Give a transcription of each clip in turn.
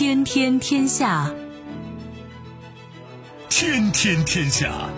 天天天下，天天天下。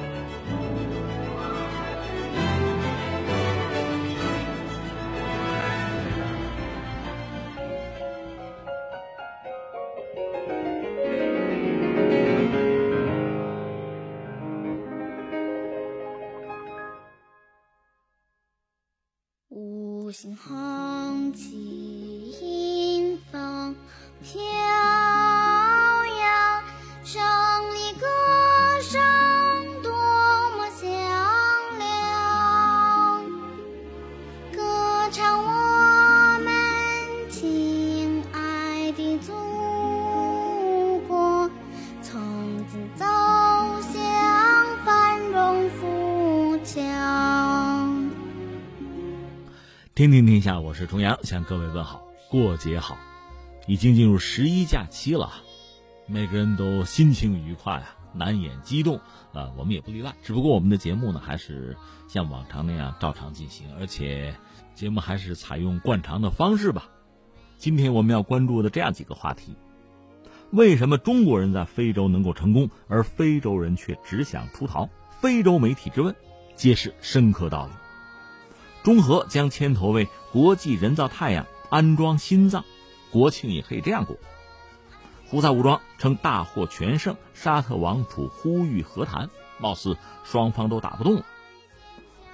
下，我是重阳，向各位问好，过节好！已经进入十一假期了，每个人都心情愉快啊，难掩激动啊，我们也不例外。只不过我们的节目呢，还是像往常那样照常进行，而且节目还是采用惯常的方式吧。今天我们要关注的这样几个话题：为什么中国人在非洲能够成功，而非洲人却只想出逃？非洲媒体之问，揭示深刻道理。中核将牵头为国际人造太阳安装心脏，国庆也可以这样过。胡塞武装称大获全胜，沙特王储呼吁和谈，貌似双方都打不动了。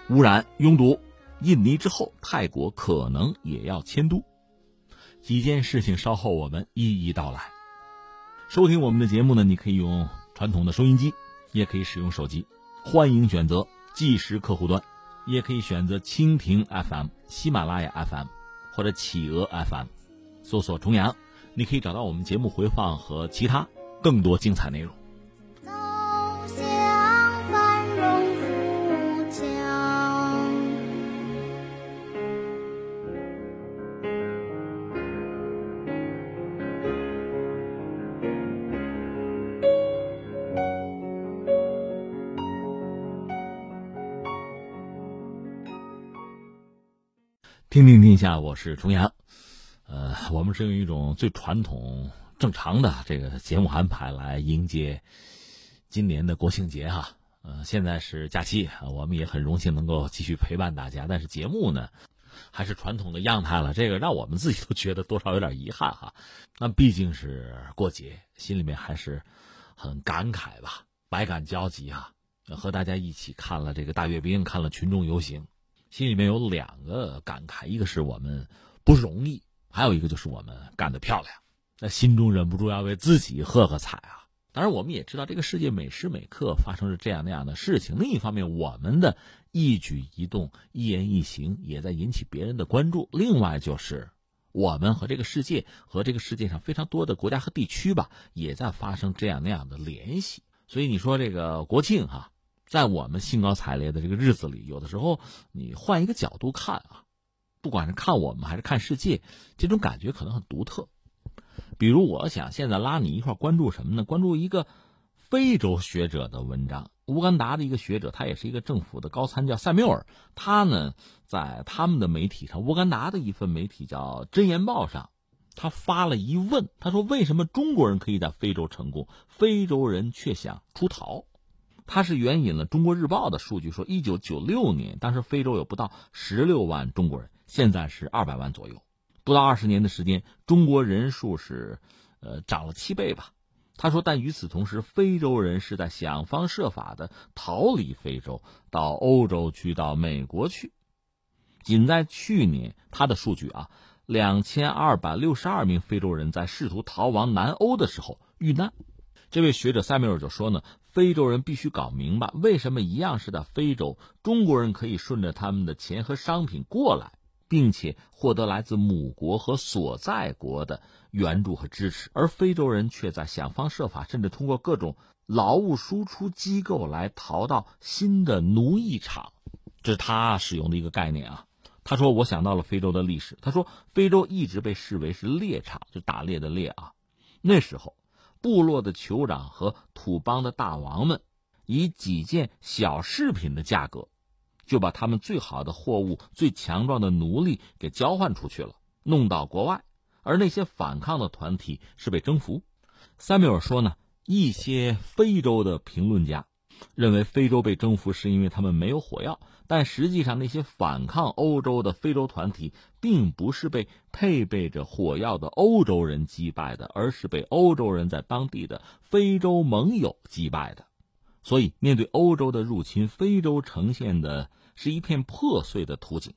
污染拥堵，印尼之后，泰国可能也要迁都。几件事情稍后我们一一道来。收听我们的节目呢，你可以用传统的收音机，也可以使用手机，欢迎选择即时客户端。也可以选择蜻蜓 FM、喜马拉雅 FM 或者企鹅 FM，搜索“重阳”，你可以找到我们节目回放和其他更多精彩内容。下，我是重阳。呃，我们是用一种最传统、正常的这个节目安排来迎接今年的国庆节哈。呃，现在是假期，我们也很荣幸能够继续陪伴大家。但是节目呢，还是传统的样态了，这个让我们自己都觉得多少有点遗憾哈。那毕竟是过节，心里面还是很感慨吧，百感交集啊。和大家一起看了这个大阅兵，看了群众游行。心里面有两个感慨，一个是我们不容易，还有一个就是我们干得漂亮。那心中忍不住要为自己喝喝彩啊！当然，我们也知道这个世界每时每刻发生着这样那样的事情。另一方面，我们的一举一动、一言一行也在引起别人的关注。另外，就是我们和这个世界和这个世界上非常多的国家和地区吧，也在发生这样那样的联系。所以你说这个国庆哈。在我们兴高采烈的这个日子里，有的时候你换一个角度看啊，不管是看我们还是看世界，这种感觉可能很独特。比如，我想现在拉你一块关注什么呢？关注一个非洲学者的文章。乌干达的一个学者，他也是一个政府的高参，叫塞缪尔。他呢，在他们的媒体上，乌干达的一份媒体叫《真言报》上，他发了一问，他说：“为什么中国人可以在非洲成功，非洲人却想出逃？”他是援引了《中国日报》的数据，说一九九六年，当时非洲有不到十六万中国人，现在是二百万左右，不到二十年的时间，中国人数是，呃，涨了七倍吧。他说，但与此同时，非洲人是在想方设法的逃离非洲，到欧洲去，到美国去。仅在去年，他的数据啊，两千二百六十二名非洲人在试图逃亡南欧的时候遇难。这位学者塞缪尔就说呢。非洲人必须搞明白，为什么一样是在非洲，中国人可以顺着他们的钱和商品过来，并且获得来自母国和所在国的援助和支持，而非洲人却在想方设法，甚至通过各种劳务输出机构来逃到新的奴役场。这是他使用的一个概念啊。他说：“我想到了非洲的历史。他说，非洲一直被视为是猎场，就打猎的猎啊。那时候。”部落的酋长和土邦的大王们，以几件小饰品的价格，就把他们最好的货物、最强壮的奴隶给交换出去了，弄到国外。而那些反抗的团体是被征服。塞缪尔说呢，一些非洲的评论家认为非洲被征服是因为他们没有火药，但实际上那些反抗欧洲的非洲团体并不是被配备着火药的欧洲人击败的，而是被欧洲人在当地的非洲盟友击败的。所以，面对欧洲的入侵，非洲呈现的是一片破碎的图景，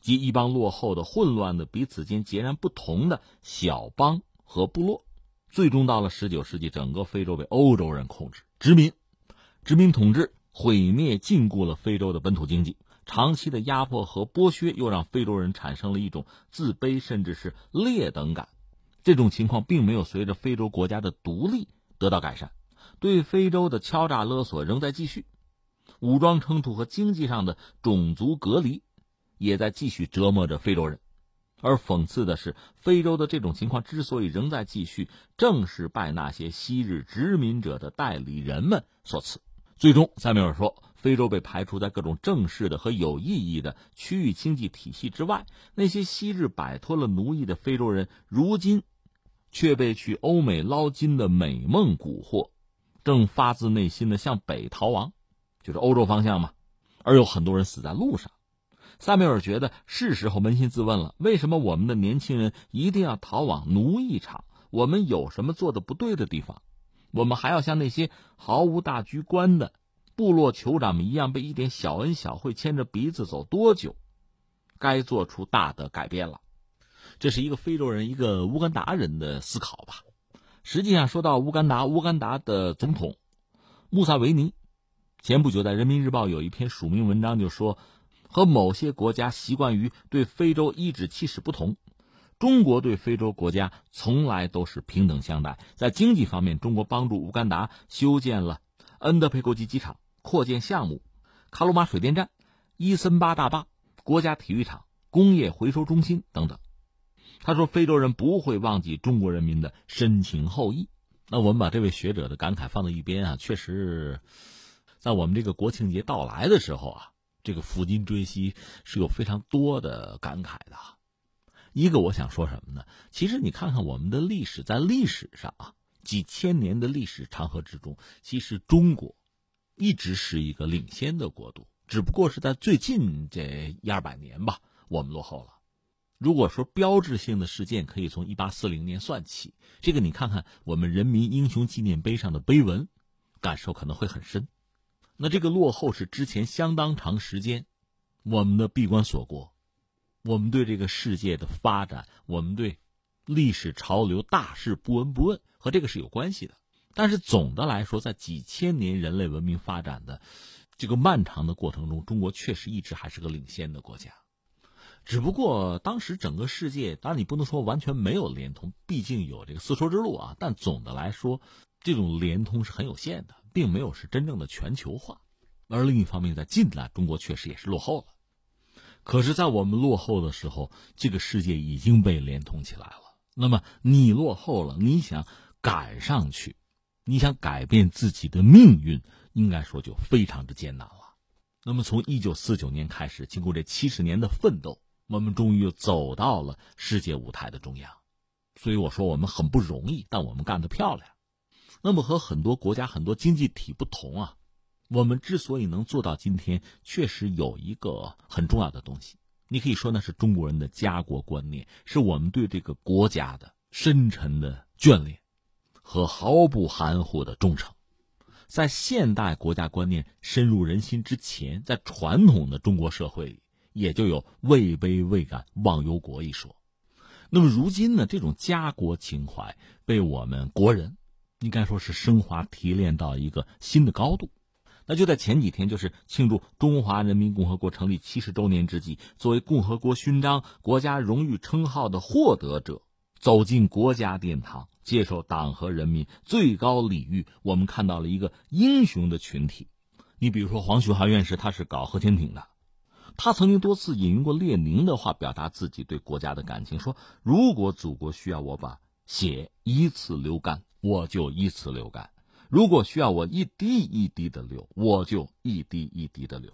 即一帮落后的、混乱的、彼此间截然不同的小邦和部落。最终到了十九世纪，整个非洲被欧洲人控制、殖民、殖民统治，毁灭、禁锢了非洲的本土经济。长期的压迫和剥削，又让非洲人产生了一种自卑甚至是劣等感。这种情况并没有随着非洲国家的独立得到改善。对非洲的敲诈勒索仍在继续，武装冲突和经济上的种族隔离也在继续折磨着非洲人。而讽刺的是，非洲的这种情况之所以仍在继续，正是拜那些昔日殖民者的代理人们所赐。最终，塞缪尔说，非洲被排除在各种正式的和有意义的区域经济体系之外。那些昔日摆脱了奴役的非洲人，如今却被去欧美捞金的美梦蛊惑。正发自内心的向北逃亡，就是欧洲方向嘛，而有很多人死在路上。萨缪尔觉得是时候扪心自问了：为什么我们的年轻人一定要逃往奴役场？我们有什么做的不对的地方？我们还要像那些毫无大局观的部落酋长们一样，被一点小恩小惠牵着鼻子走多久？该做出大的改变了。这是一个非洲人，一个乌干达人的思考吧。实际上，说到乌干达，乌干达的总统穆萨维尼前不久在《人民日报》有一篇署名文章，就说和某些国家习惯于对非洲颐指气使不同，中国对非洲国家从来都是平等相待。在经济方面，中国帮助乌干达修建了恩德佩国际机场扩建项目、卡鲁马水电站、伊森巴大坝、国家体育场、工业回收中心等等。他说：“非洲人不会忘记中国人民的深情厚谊。”那我们把这位学者的感慨放在一边啊，确实，在我们这个国庆节到来的时候啊，这个抚今追昔是有非常多的感慨的。一个我想说什么呢？其实你看看我们的历史，在历史上啊，几千年的历史长河之中，其实中国一直是一个领先的国度，只不过是在最近这一二百年吧，我们落后了。如果说标志性的事件可以从一八四零年算起，这个你看看我们人民英雄纪念碑上的碑文，感受可能会很深。那这个落后是之前相当长时间，我们的闭关锁国，我们对这个世界的发展，我们对历史潮流大势不闻不问，和这个是有关系的。但是总的来说，在几千年人类文明发展的这个漫长的过程中，中国确实一直还是个领先的国家。只不过当时整个世界，当然你不能说完全没有联通，毕竟有这个丝绸之路啊。但总的来说，这种联通是很有限的，并没有是真正的全球化。而另一方面，在近代，中国确实也是落后了。可是，在我们落后的时候，这个世界已经被连通起来了。那么，你落后了，你想赶上去，你想改变自己的命运，应该说就非常之艰难了。那么，从一九四九年开始，经过这七十年的奋斗。我们终于走到了世界舞台的中央，所以我说我们很不容易，但我们干得漂亮。那么和很多国家、很多经济体不同啊，我们之所以能做到今天，确实有一个很重要的东西。你可以说那是中国人的家国观念，是我们对这个国家的深沉的眷恋和毫不含糊的忠诚。在现代国家观念深入人心之前，在传统的中国社会里。也就有位卑未敢忘忧国一说，那么如今呢？这种家国情怀被我们国人应该说是升华提炼到一个新的高度。那就在前几天，就是庆祝中华人民共和国成立七十周年之际，作为共和国勋章、国家荣誉称号的获得者，走进国家殿堂，接受党和人民最高礼遇。我们看到了一个英雄的群体。你比如说，黄旭华院士，他是搞核潜艇的。他曾经多次引用过列宁的话，表达自己对国家的感情，说：“如果祖国需要我把血依次流干，我就依次流干；如果需要我一滴一滴的流，我就一滴一滴的流。”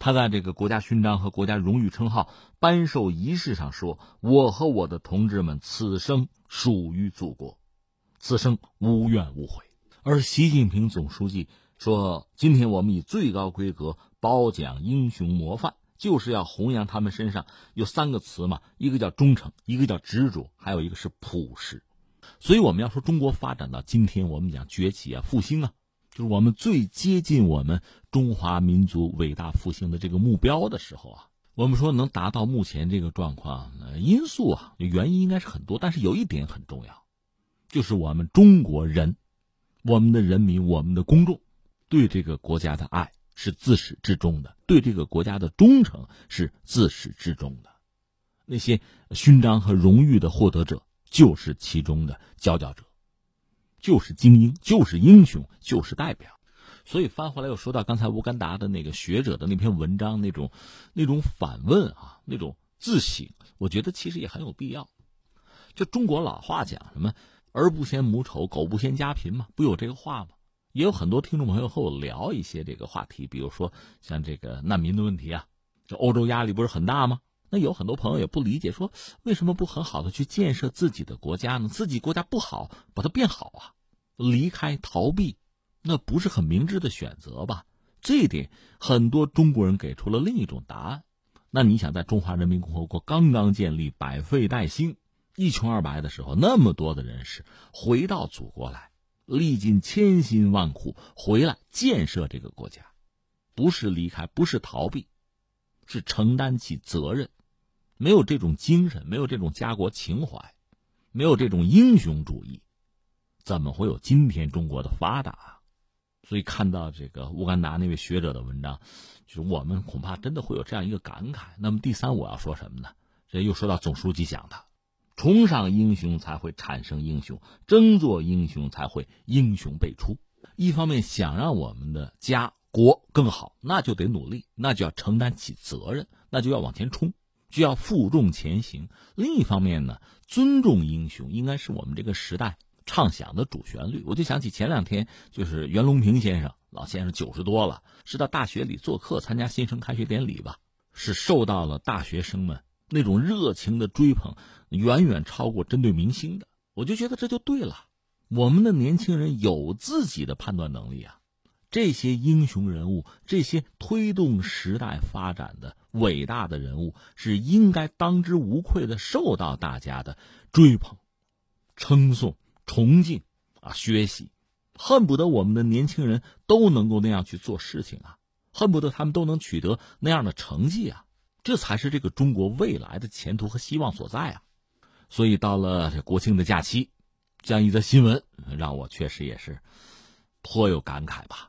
他在这个国家勋章和国家荣誉称号颁授仪式上说：“我和我的同志们此生属于祖国，此生无怨无悔。”而习近平总书记说：“今天我们以最高规格褒奖英雄模范，就是要弘扬他们身上有三个词嘛，一个叫忠诚，一个叫执着，还有一个是朴实。所以我们要说中国发展到今天，我们讲崛起啊、复兴啊。”就是我们最接近我们中华民族伟大复兴的这个目标的时候啊，我们说能达到目前这个状况，因素啊原因应该是很多，但是有一点很重要，就是我们中国人，我们的人民，我们的公众，对这个国家的爱是自始至终的，对这个国家的忠诚是自始至终的，那些勋章和荣誉的获得者就是其中的佼佼者。就是精英，就是英雄，就是代表，所以翻回来又说到刚才乌干达的那个学者的那篇文章，那种那种反问啊，那种自省，我觉得其实也很有必要。就中国老话讲什么“儿不嫌母丑，狗不嫌家贫”嘛，不有这个话吗？也有很多听众朋友和我聊一些这个话题，比如说像这个难民的问题啊，这欧洲压力不是很大吗？那有很多朋友也不理解，说为什么不很好的去建设自己的国家呢？自己国家不好，把它变好啊！离开逃避，那不是很明智的选择吧？这一点很多中国人给出了另一种答案。那你想，在中华人民共和国刚刚建立、百废待兴、一穷二白的时候，那么多的人士回到祖国来，历尽千辛万苦回来建设这个国家，不是离开，不是逃避，是承担起责任。没有这种精神，没有这种家国情怀，没有这种英雄主义，怎么会有今天中国的发达？所以看到这个乌干达那位学者的文章，就是我们恐怕真的会有这样一个感慨。那么第三，我要说什么呢？这又说到总书记讲的：崇尚英雄才会产生英雄，争做英雄才会英雄辈出。一方面想让我们的家国更好，那就得努力，那就要承担起责任，那就要往前冲。就要负重前行。另一方面呢，尊重英雄应该是我们这个时代唱响的主旋律。我就想起前两天，就是袁隆平先生，老先生九十多了，是到大学里做客参加新生开学典礼吧，是受到了大学生们那种热情的追捧，远远超过针对明星的。我就觉得这就对了，我们的年轻人有自己的判断能力啊。这些英雄人物，这些推动时代发展的伟大的人物，是应该当之无愧的受到大家的追捧、称颂、崇敬啊！学习，恨不得我们的年轻人都能够那样去做事情啊！恨不得他们都能取得那样的成绩啊！这才是这个中国未来的前途和希望所在啊！所以到了这国庆的假期，这样一则新闻让我确实也是颇有感慨吧。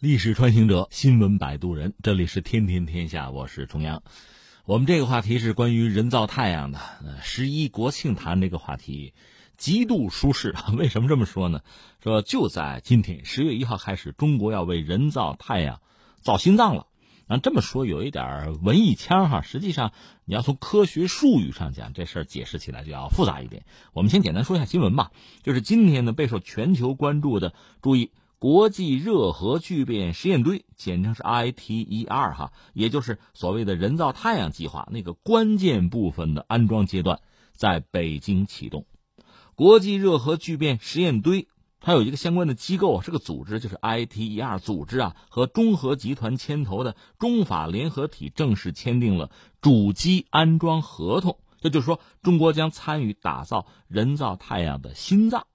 历史穿行者，新闻摆渡人，这里是天天天下，我是重阳。我们这个话题是关于人造太阳的。十一国庆谈这个话题，极度舒适。为什么这么说呢？说就在今天，十月一号开始，中国要为人造太阳造心脏了。那这么说有一点文艺腔哈，实际上你要从科学术语上讲，这事儿解释起来就要复杂一点。我们先简单说一下新闻吧，就是今天呢备受全球关注的，注意国际热核聚变实验堆，简称是 ITER 哈，也就是所谓的人造太阳计划那个关键部分的安装阶段，在北京启动。国际热核聚变实验堆。它有一个相关的机构，是个组织，就是 ITER 组织啊，和中核集团牵头的中法联合体正式签订了主机安装合同。这就是说，中国将参与打造人造太阳的心脏。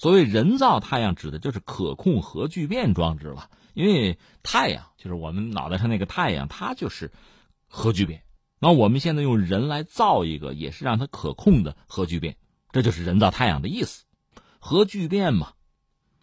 所谓人造太阳，指的就是可控核聚变装置了。因为太阳就是我们脑袋上那个太阳，它就是核聚变。那我们现在用人来造一个，也是让它可控的核聚变，这就是人造太阳的意思。核聚变嘛。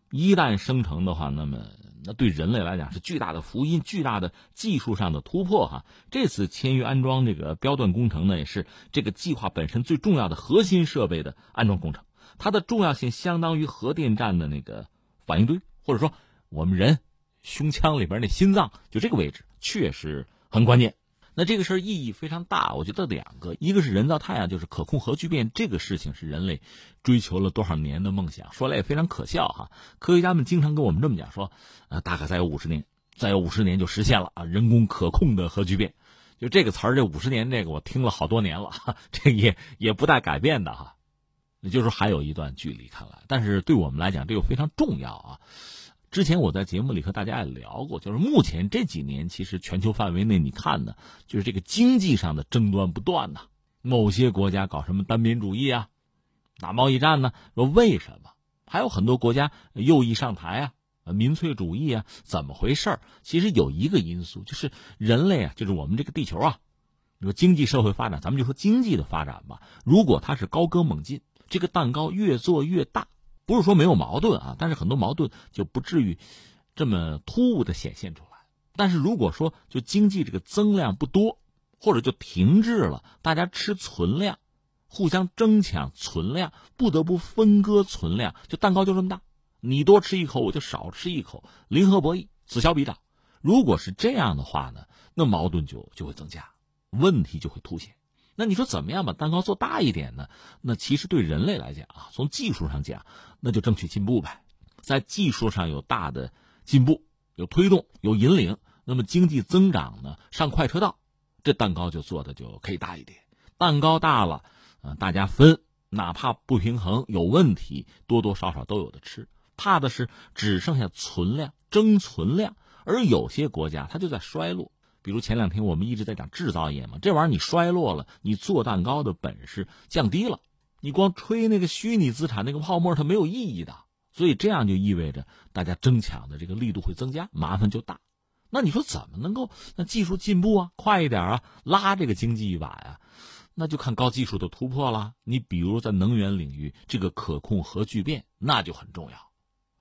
一旦生成的话，那么那对人类来讲是巨大的福音，巨大的技术上的突破哈。这次签约安装这个标段工程呢，也是这个计划本身最重要的核心设备的安装工程。它的重要性相当于核电站的那个反应堆，或者说我们人胸腔里边那心脏，就这个位置确实很关键。那这个事儿意义非常大，我觉得两个，一个是人造太阳，就是可控核聚变，这个事情是人类追求了多少年的梦想，说来也非常可笑哈。科学家们经常跟我们这么讲说，呃，大概再有五十年，再有五十年就实现了啊，人工可控的核聚变。就这个词儿，这五十年这个我听了好多年了，这也也不带改变的哈。也就是说还有一段距离，看来，但是对我们来讲，这个非常重要啊。之前我在节目里和大家也聊过，就是目前这几年，其实全球范围内，你看呢，就是这个经济上的争端不断呐。某些国家搞什么单边主义啊，打贸易战呢？说为什么？还有很多国家右翼上台啊，民粹主义啊，怎么回事其实有一个因素，就是人类啊，就是我们这个地球啊，你说经济社会发展，咱们就说经济的发展吧。如果它是高歌猛进，这个蛋糕越做越大。不是说没有矛盾啊，但是很多矛盾就不至于这么突兀的显现出来。但是如果说就经济这个增量不多，或者就停滞了，大家吃存量，互相争抢存量，不得不分割存量，就蛋糕就这么大，你多吃一口，我就少吃一口，零和博弈，此消彼长。如果是这样的话呢，那矛盾就就会增加，问题就会凸显。那你说怎么样把蛋糕做大一点呢？那其实对人类来讲啊，从技术上讲，那就争取进步呗。在技术上有大的进步，有推动，有引领，那么经济增长呢上快车道，这蛋糕就做的就可以大一点。蛋糕大了，呃，大家分，哪怕不平衡有问题，多多少少都有的吃。怕的是只剩下存量，争存量，而有些国家它就在衰落。比如前两天我们一直在讲制造业嘛，这玩意儿你衰落了，你做蛋糕的本事降低了，你光吹那个虚拟资产那个泡沫，它没有意义的。所以这样就意味着大家争抢的这个力度会增加，麻烦就大。那你说怎么能够那技术进步啊，快一点啊，拉这个经济一把呀？那就看高技术的突破了。你比如在能源领域，这个可控核聚变那就很重要。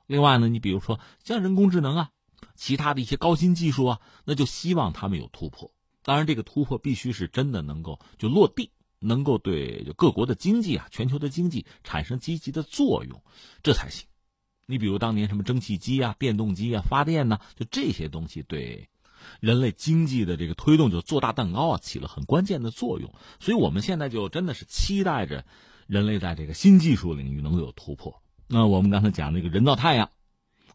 另外呢，你比如说像人工智能啊。其他的一些高新技术啊，那就希望他们有突破。当然，这个突破必须是真的能够就落地，能够对各国的经济啊、全球的经济产生积极的作用，这才行。你比如当年什么蒸汽机啊、电动机啊、发电呢，就这些东西对人类经济的这个推动，就做大蛋糕啊，起了很关键的作用。所以我们现在就真的是期待着人类在这个新技术领域能够有突破。那我们刚才讲那个人造太阳。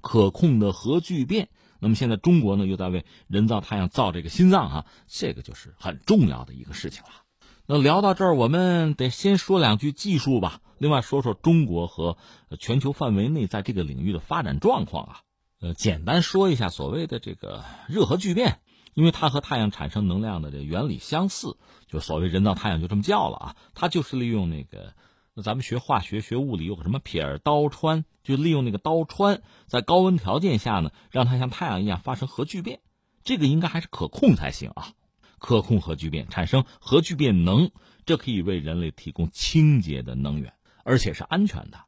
可控的核聚变，那么现在中国呢又在为人造太阳造这个心脏啊，这个就是很重要的一个事情了。那聊到这儿，我们得先说两句技术吧，另外说说中国和全球范围内在这个领域的发展状况啊。呃，简单说一下所谓的这个热核聚变，因为它和太阳产生能量的这原理相似，就所谓人造太阳就这么叫了啊，它就是利用那个。那咱们学化学、学物理有个什么撇儿刀穿，就利用那个刀穿，在高温条件下呢，让它像太阳一样发生核聚变，这个应该还是可控才行啊。可控核聚变产生核聚变能，这可以为人类提供清洁的能源，而且是安全的。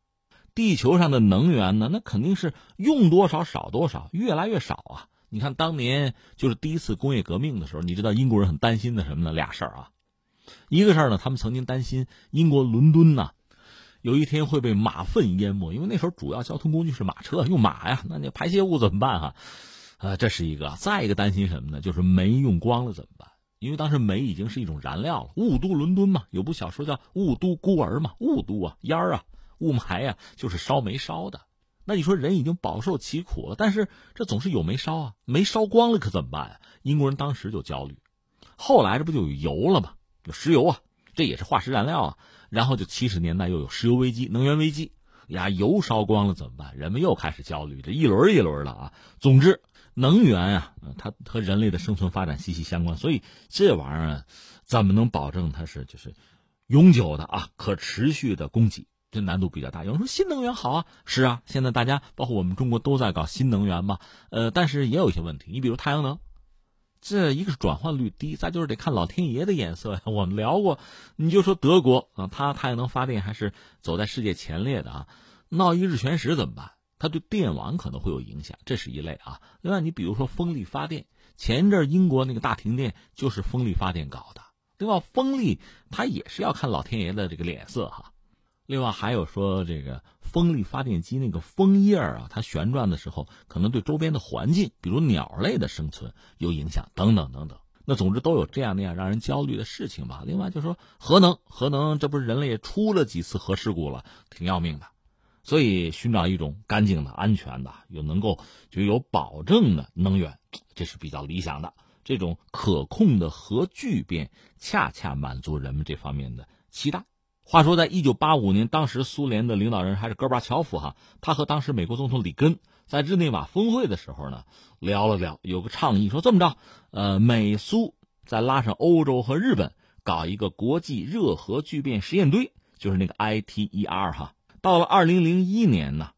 地球上的能源呢，那肯定是用多少少多少，越来越少啊。你看当年就是第一次工业革命的时候，你知道英国人很担心的什么呢？俩事儿啊，一个事儿呢，他们曾经担心英国伦敦呐，有一天会被马粪淹没，因为那时候主要交通工具是马车，用马呀，那你排泄物怎么办哈？呃，这是一个。再一个担心什么呢？就是煤用光了怎么办？因为当时煤已经是一种燃料了。雾都伦敦嘛，有部小说叫《雾都孤儿》嘛，雾都啊，烟儿啊，雾霾啊，就是烧煤烧的。那你说人已经饱受其苦了，但是这总是有煤烧啊，煤烧光了可怎么办啊？英国人当时就焦虑。后来这不就有油了吗？有石油啊，这也是化石燃料啊。然后就七十年代又有石油危机、能源危机呀，油烧光了怎么办？人们又开始焦虑，这一轮一轮的啊。总之。能源啊，它和人类的生存发展息息相关，所以这玩意儿怎么能保证它是就是永久的啊，可持续的供给？这难度比较大。有人说新能源好啊，是啊，现在大家包括我们中国都在搞新能源嘛，呃，但是也有一些问题。你比如太阳能，这一个是转换率低，再就是得看老天爷的眼色呀。我们聊过，你就说德国啊，它太阳能发电还是走在世界前列的啊，闹一日全食怎么办？它对电网可能会有影响，这是一类啊。另外，你比如说风力发电，前一阵英国那个大停电就是风力发电搞的。对吧，风力它也是要看老天爷的这个脸色哈。另外，还有说这个风力发电机那个风叶啊，它旋转的时候可能对周边的环境，比如鸟类的生存有影响等等等等。那总之都有这样那样让人焦虑的事情吧。另外，就说核能，核能这不是人类也出了几次核事故了，挺要命的。所以，寻找一种干净的、安全的、有能够就有保证的能源，这是比较理想的。这种可控的核聚变，恰恰满足人们这方面的期待。话说，在一九八五年，当时苏联的领导人还是戈巴乔夫哈，他和当时美国总统里根在日内瓦峰会的时候呢，聊了聊，有个倡议说这么着，呃，美苏再拉上欧洲和日本，搞一个国际热核聚变实验堆，就是那个 ITER 哈。到了二零零一年呢，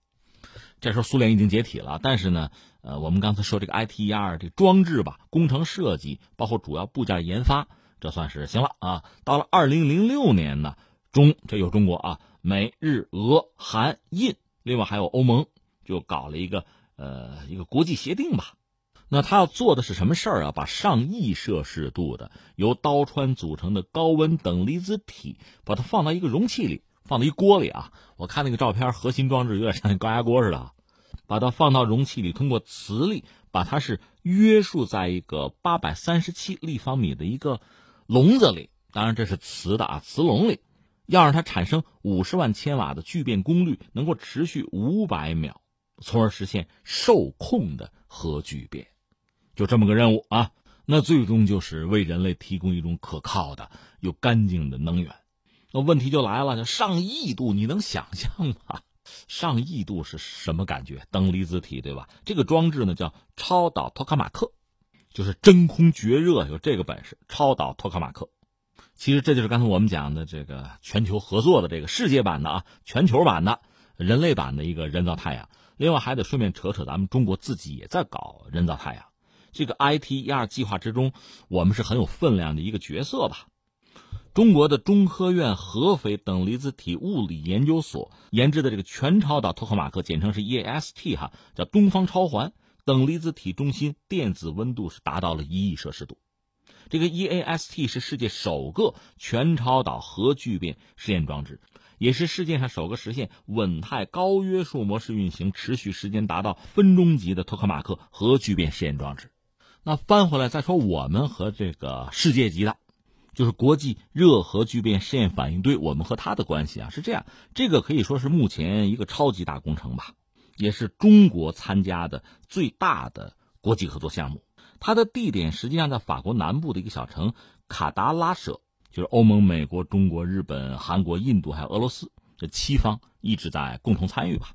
这时候苏联已经解体了，但是呢，呃，我们刚才说这个 ITER 这装置吧，工程设计包括主要部件研发，这算是行了啊。到了二零零六年呢，中这有中国啊，美日俄韩印，另外还有欧盟，就搞了一个呃一个国际协定吧。那他要做的是什么事儿啊？把上亿摄氏度的由刀川组成的高温等离子体，把它放到一个容器里。放到一锅里啊，我看那个照片，核心装置有点像高压锅似的，把它放到容器里，通过磁力把它是约束在一个八百三十七立方米的一个笼子里，当然这是磁的啊，磁笼里，要让它产生五十万千瓦的聚变功率，能够持续五百秒，从而实现受控的核聚变，就这么个任务啊。那最终就是为人类提供一种可靠的又干净的能源。那问题就来了，上亿度，你能想象吗？上亿度是什么感觉？等离子体，对吧？这个装置呢叫超导托卡马克，就是真空绝热，有这个本事。超导托卡马克，其实这就是刚才我们讲的这个全球合作的这个世界版的啊，全球版的人类版的一个人造太阳。另外还得顺便扯扯，咱们中国自己也在搞人造太阳。这个 ITER 计划之中，我们是很有分量的一个角色吧。中国的中科院合肥等离子体物理研究所研制的这个全超导托克马克，简称是 EAST 哈，叫东方超环等离子体中心电子温度是达到了一亿摄氏度。这个 EAST 是世界首个全超导核聚变实验装置，也是世界上首个实现稳态高约束模式运行、持续时间达到分钟级的托克马克核聚变实验装置。那翻回来再说，我们和这个世界级的。就是国际热核聚变试验反应堆，我们和它的关系啊是这样，这个可以说是目前一个超级大工程吧，也是中国参加的最大的国际合作项目。它的地点实际上在法国南部的一个小城卡达拉舍，就是欧盟、美国、中国、日本、韩国、印度还有俄罗斯这七方一直在共同参与吧。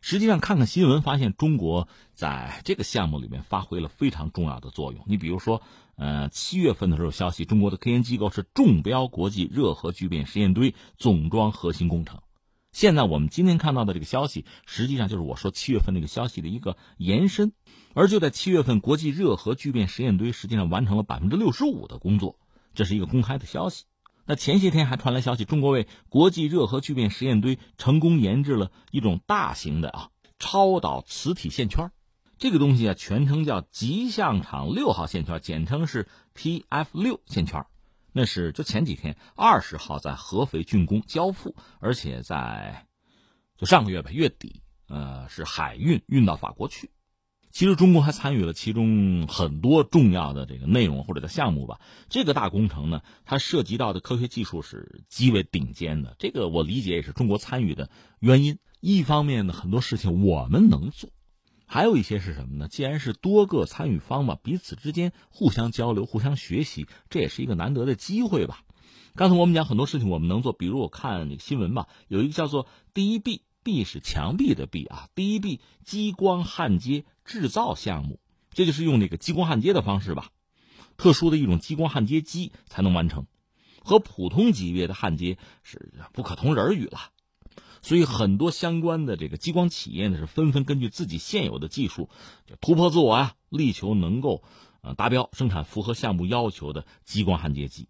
实际上，看看新闻，发现中国在这个项目里面发挥了非常重要的作用。你比如说，呃，七月份的时候，消息，中国的科研机构是中标国际热核聚变实验堆总装核心工程。现在我们今天看到的这个消息，实际上就是我说七月份那个消息的一个延伸。而就在七月份，国际热核聚变实验堆实际上完成了百分之六十五的工作，这是一个公开的消息。那前些天还传来消息，中国为国际热核聚变实验堆成功研制了一种大型的啊超导磁体线圈。这个东西啊，全称叫吉象厂六号线圈，简称是 TF 六线圈。那是就前几天二十号在合肥竣工交付，而且在就上个月吧月底，呃，是海运运到法国去。其实中国还参与了其中很多重要的这个内容或者叫项目吧。这个大工程呢，它涉及到的科学技术是极为顶尖的。这个我理解也是中国参与的原因。一方面呢，很多事情我们能做。还有一些是什么呢？既然是多个参与方嘛，彼此之间互相交流、互相学习，这也是一个难得的机会吧。刚才我们讲很多事情我们能做，比如我看新闻吧，有一个叫做“第一 b ”，“壁”是墙壁的“壁”啊，“第一壁”激光焊接制造项目，这就是用那个激光焊接的方式吧，特殊的一种激光焊接机才能完成，和普通级别的焊接是不可同日而语了。所以很多相关的这个激光企业呢，是纷纷根据自己现有的技术，就突破自我啊，力求能够呃达标生产符合项目要求的激光焊接机，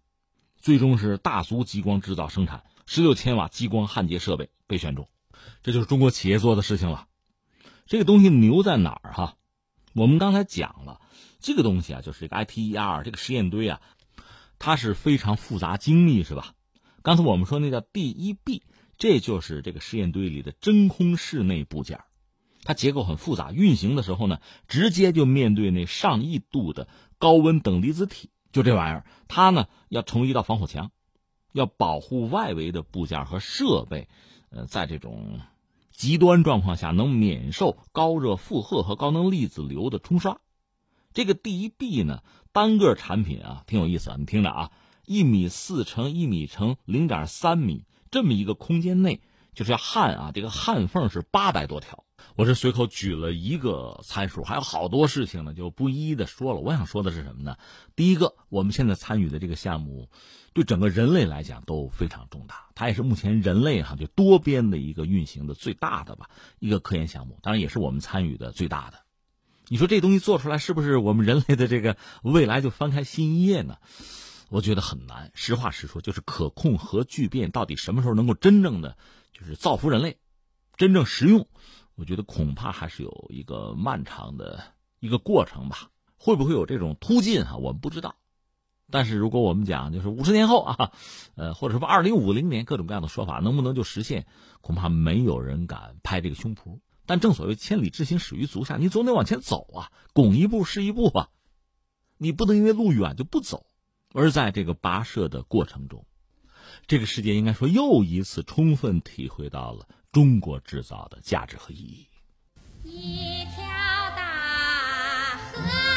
最终是大族激光制造生产十六千瓦激光焊接设备被选中，这就是中国企业做的事情了。这个东西牛在哪儿哈？我们刚才讲了，这个东西啊，就是一个 ITER 这个实验堆啊，它是非常复杂精密，是吧？刚才我们说那叫第一 B。这就是这个实验堆里的真空室内部件，它结构很复杂，运行的时候呢，直接就面对那上亿度的高温等离子体。就这玩意儿，它呢要成为一道防火墙，要保护外围的部件和设备，呃，在这种极端状况下能免受高热负荷和高能粒子流的冲刷。这个第一 B 呢，单个产品啊挺有意思，你听着啊，一米四乘一米乘零点三米。这么一个空间内，就是焊啊，这个焊缝是八百多条。我是随口举了一个参数，还有好多事情呢，就不一一的说了。我想说的是什么呢？第一个，我们现在参与的这个项目，对整个人类来讲都非常重大，它也是目前人类哈就多边的一个运行的最大的吧一个科研项目，当然也是我们参与的最大的。你说这东西做出来，是不是我们人类的这个未来就翻开新一页呢？我觉得很难，实话实说，就是可控核聚变到底什么时候能够真正的就是造福人类，真正实用，我觉得恐怕还是有一个漫长的一个过程吧。会不会有这种突进哈？我们不知道。但是如果我们讲就是五十年后啊，呃，或者说二零五零年各种各样的说法能不能就实现，恐怕没有人敢拍这个胸脯。但正所谓千里之行始于足下，你总得往前走啊，拱一步是一步啊，你不能因为路远就不走。而在这个跋涉的过程中，这个世界应该说又一次充分体会到了中国制造的价值和意义。一条大河。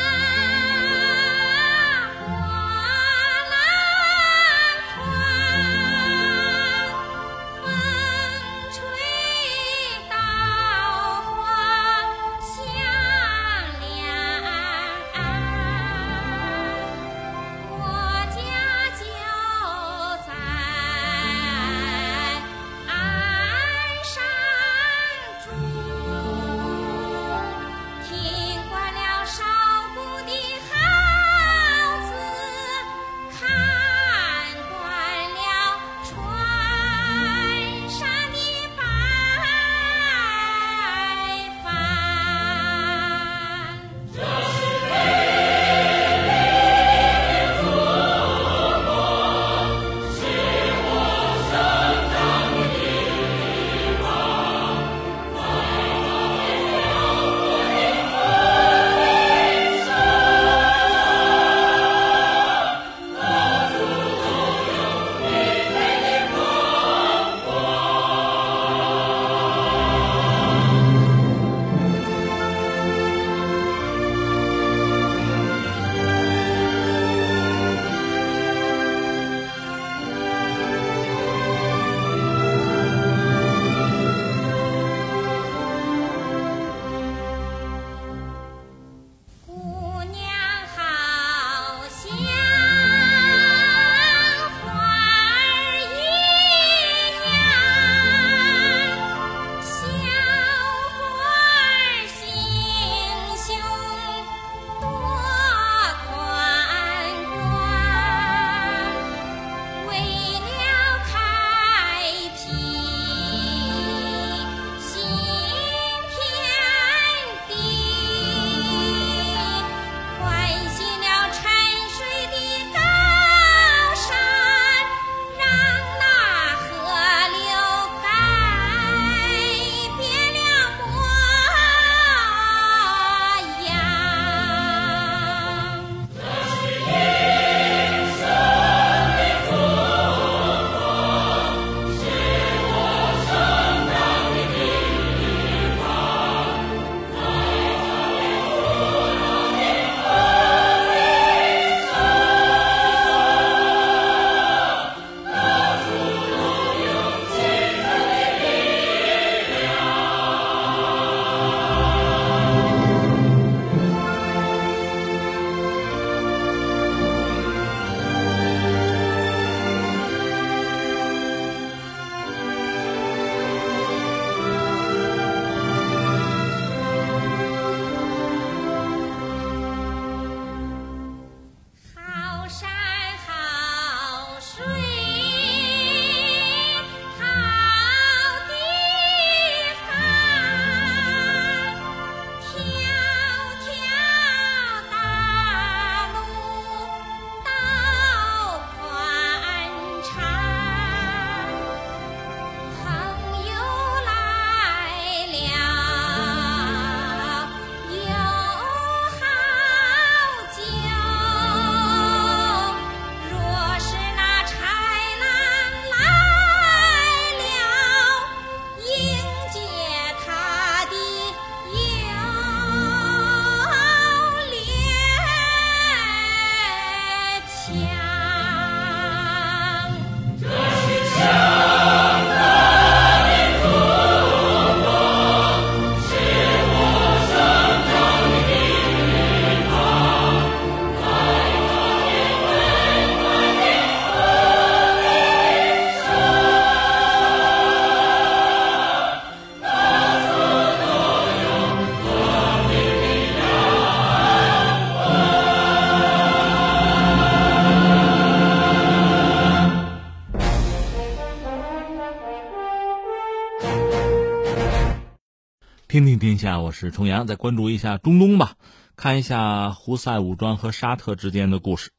听听天下，我是重阳，再关注一下中东吧，看一下胡塞武装和沙特之间的故事。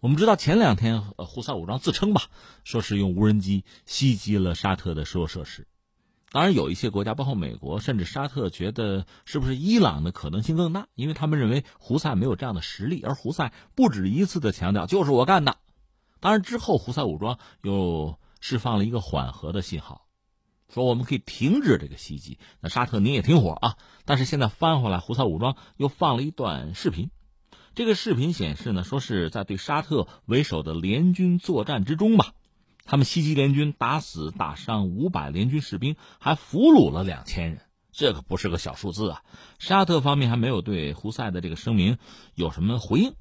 我们知道前两天，胡塞武装自称吧，说是用无人机袭击了沙特的石油设施。当然，有一些国家，包括美国，甚至沙特，觉得是不是伊朗的可能性更大，因为他们认为胡塞没有这样的实力，而胡塞不止一次的强调就是我干的。当然之后，胡塞武装又释放了一个缓和的信号。说我们可以停止这个袭击，那沙特你也停火啊！但是现在翻回来，胡塞武装又放了一段视频，这个视频显示呢，说是在对沙特为首的联军作战之中吧，他们袭击联军，打死打伤五百联军士兵，还俘虏了两千人，这可不是个小数字啊！沙特方面还没有对胡塞的这个声明有什么回应。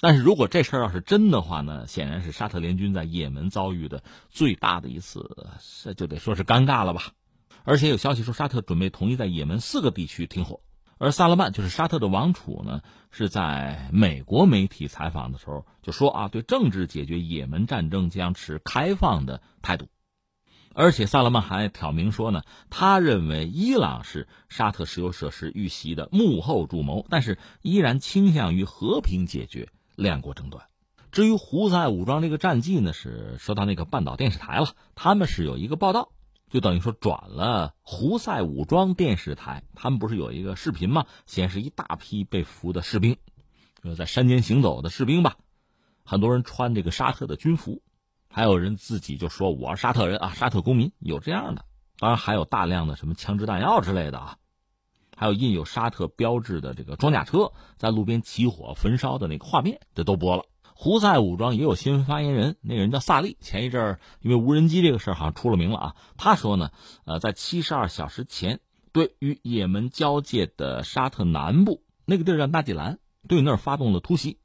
但是如果这事儿要是真的话呢，显然是沙特联军在也门遭遇的最大的一次，这就得说是尴尬了吧。而且有消息说，沙特准备同意在也门四个地区停火。而萨勒曼就是沙特的王储呢，是在美国媒体采访的时候就说啊，对政治解决也门战争将持开放的态度。而且萨勒曼还挑明说呢，他认为伊朗是沙特石油设施遇袭的幕后主谋，但是依然倾向于和平解决。两国争端，至于胡塞武装这个战绩呢，是说到那个半岛电视台了。他们是有一个报道，就等于说转了胡塞武装电视台。他们不是有一个视频吗？显示一大批被俘的士兵，就在山间行走的士兵吧。很多人穿这个沙特的军服，还有人自己就说我是沙特人啊，沙特公民，有这样的。当然还有大量的什么枪支弹药之类的啊。还有印有沙特标志的这个装甲车在路边起火焚烧的那个画面，这都播了。胡塞武装也有新闻发言人，那个人叫萨利。前一阵儿因为无人机这个事儿好像出了名了啊。他说呢，呃，在七十二小时前，对与也门交界的沙特南部那个地儿叫纳吉兰，对那儿发动了突袭，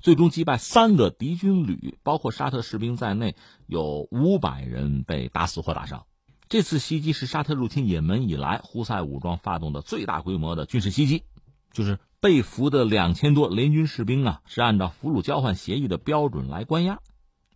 最终击败三个敌军旅，包括沙特士兵在内，有五百人被打死或打伤。这次袭击是沙特入侵也门以来胡塞武装发动的最大规模的军事袭击，就是被俘的两千多联军士兵啊，是按照俘虏交换协议的标准来关押。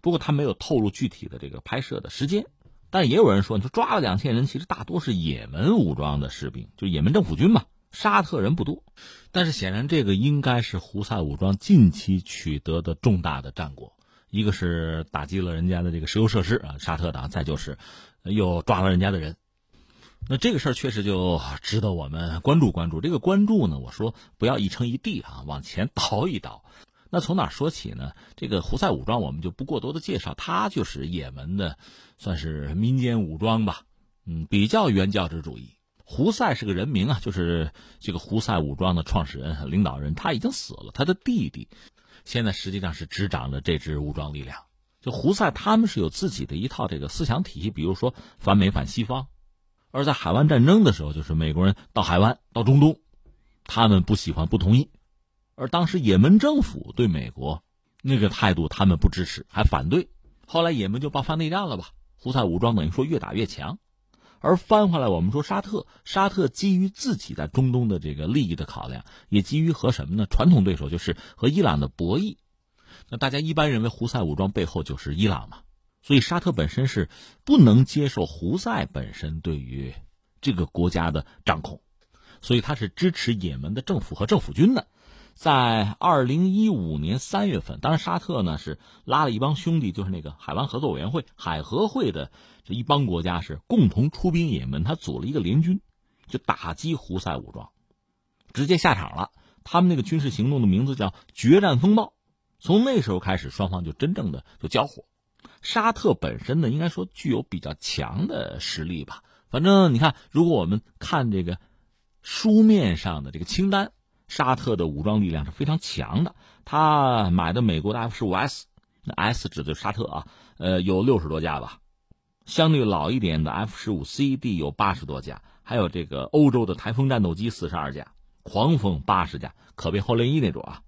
不过他没有透露具体的这个拍摄的时间，但也有人说，你说抓了两千人，其实大多是也门武装的士兵，就也门政府军嘛，沙特人不多。但是显然这个应该是胡塞武装近期取得的重大的战果，一个是打击了人家的这个石油设施啊，沙特的，再就是。又抓了人家的人，那这个事儿确实就值得我们关注关注。这个关注呢，我说不要一城一地啊，往前倒一倒。那从哪说起呢？这个胡塞武装我们就不过多的介绍，它就是也门的，算是民间武装吧。嗯，比较原教旨主义。胡塞是个人名啊，就是这个胡塞武装的创始人、领导人，他已经死了，他的弟弟现在实际上是执掌着这支武装力量。就胡塞他们是有自己的一套这个思想体系，比如说反美反西方，而在海湾战争的时候，就是美国人到海湾到中东，他们不喜欢不同意，而当时也门政府对美国那个态度他们不支持还反对，后来也门就爆发内战了吧，胡塞武装等于说越打越强，而翻回来我们说沙特，沙特基于自己在中东的这个利益的考量，也基于和什么呢？传统对手就是和伊朗的博弈。那大家一般认为胡塞武装背后就是伊朗嘛，所以沙特本身是不能接受胡塞本身对于这个国家的掌控，所以他是支持也门的政府和政府军的。在二零一五年三月份，当然沙特呢是拉了一帮兄弟，就是那个海湾合作委员会海合会的这一帮国家是共同出兵也门，他组了一个联军，就打击胡塞武装，直接下场了。他们那个军事行动的名字叫决战风暴。从那时候开始，双方就真正的就交火。沙特本身呢，应该说具有比较强的实力吧。反正你看，如果我们看这个书面上的这个清单，沙特的武装力量是非常强的。他买的美国的 F 十五 S，那 S 指的是沙特啊，呃，有六十多架吧。相对老一点的 F 十五 C、D 有八十多架，还有这个欧洲的台风战斗机四十二架，狂风八十架，可变后雷伊那种啊。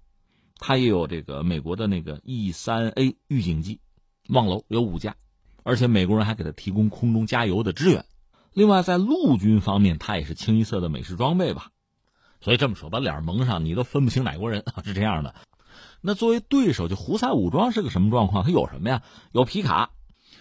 它也有这个美国的那个 E 三 A 预警机，望楼有五架，而且美国人还给他提供空中加油的支援。另外，在陆军方面，它也是清一色的美式装备吧。所以这么说，把脸蒙上，你都分不清哪国人啊是这样的。那作为对手，就胡塞武装是个什么状况？他有什么呀？有皮卡，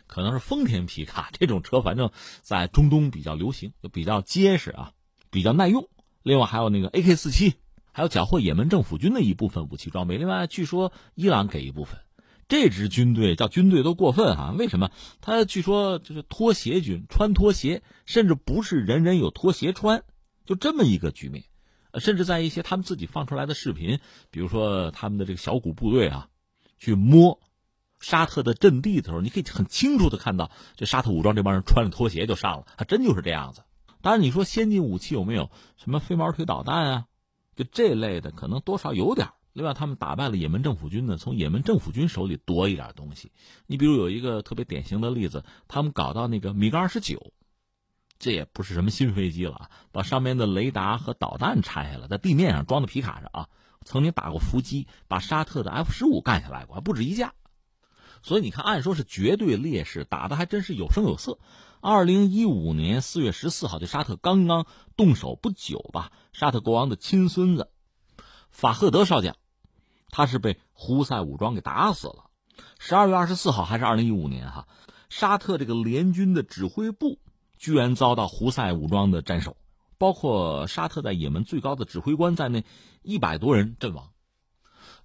可能是丰田皮卡这种车，反正在中东比较流行，就比较结实啊，比较耐用。另外还有那个 AK 四七，还有缴获也门政府军的一部分武器装备。另外，据说伊朗给一部分。这支军队叫军队都过分啊！为什么？他据说就是拖鞋军，穿拖鞋，甚至不是人人有拖鞋穿，就这么一个局面。甚至在一些他们自己放出来的视频，比如说他们的这个小股部队啊，去摸沙特的阵地的时候，你可以很清楚的看到，这沙特武装这帮人穿着拖鞋就上了，还真就是这样子。当然，你说先进武器有没有什么飞毛腿导弹啊？就这类的，可能多少有点。另外，他们打败了也门政府军呢，从也门政府军手里夺一点东西。你比如有一个特别典型的例子，他们搞到那个米格二十九，这也不是什么新飞机了，把上面的雷达和导弹拆下来，在地面上装的皮卡上啊，曾经打过伏击，把沙特的 F 十五干下来过，还不止一架。所以你看，按说是绝对劣势，打的还真是有声有色。二零一五年四月十四号，这沙特刚刚动手不久吧，沙特国王的亲孙子法赫德少将。他是被胡塞武装给打死了。十二月二十四号，还是二零一五年哈，沙特这个联军的指挥部居然遭到胡塞武装的斩首，包括沙特在也门最高的指挥官在内，一百多人阵亡。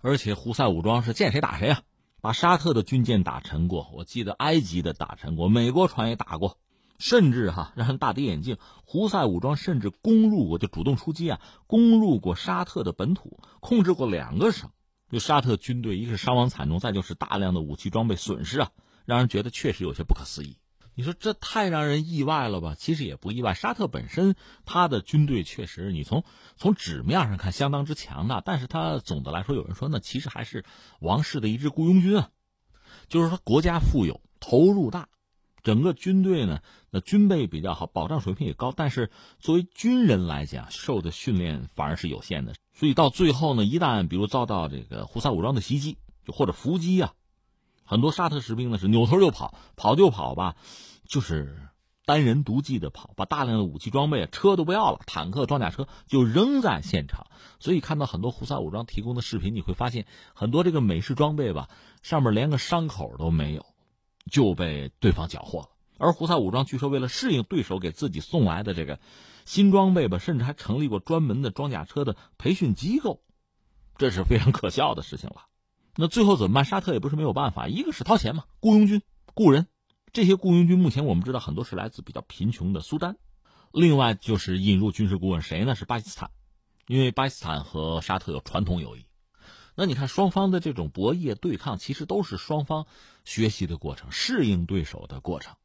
而且胡塞武装是见谁打谁啊，把沙特的军舰打沉过，我记得埃及的打沉过，美国船也打过，甚至哈 让人大跌眼镜，胡塞武装甚至攻入过，就主动出击啊，攻入过沙特的本土，控制过两个省。就沙特军队，一个是伤亡惨重，再就是大量的武器装备损失啊，让人觉得确实有些不可思议。你说这太让人意外了吧？其实也不意外，沙特本身他的军队确实，你从从纸面上看相当之强大，但是他总的来说，有人说那其实还是王室的一支雇佣军啊，就是说国家富有，投入大。整个军队呢，那军备比较好，保障水平也高，但是作为军人来讲，受的训练反而是有限的。所以到最后呢，一旦比如遭到这个胡塞武装的袭击，就或者伏击啊，很多沙特士兵呢是扭头就跑，跑就跑吧，就是单人独骑的跑，把大量的武器装备、车都不要了，坦克、装甲车就扔在现场。所以看到很多胡塞武装提供的视频，你会发现很多这个美式装备吧，上面连个伤口都没有。就被对方缴获了，而胡塞武装据说为了适应对手给自己送来的这个新装备吧，甚至还成立过专门的装甲车的培训机构，这是非常可笑的事情了。那最后怎么办？沙特也不是没有办法，一个是掏钱嘛，雇佣军雇人，这些雇佣军目前我们知道很多是来自比较贫穷的苏丹，另外就是引入军事顾问，谁呢？是巴基斯坦，因为巴基斯坦和沙特有传统友谊。那你看，双方的这种博弈对抗，其实都是双方学习的过程，适应对手的过程。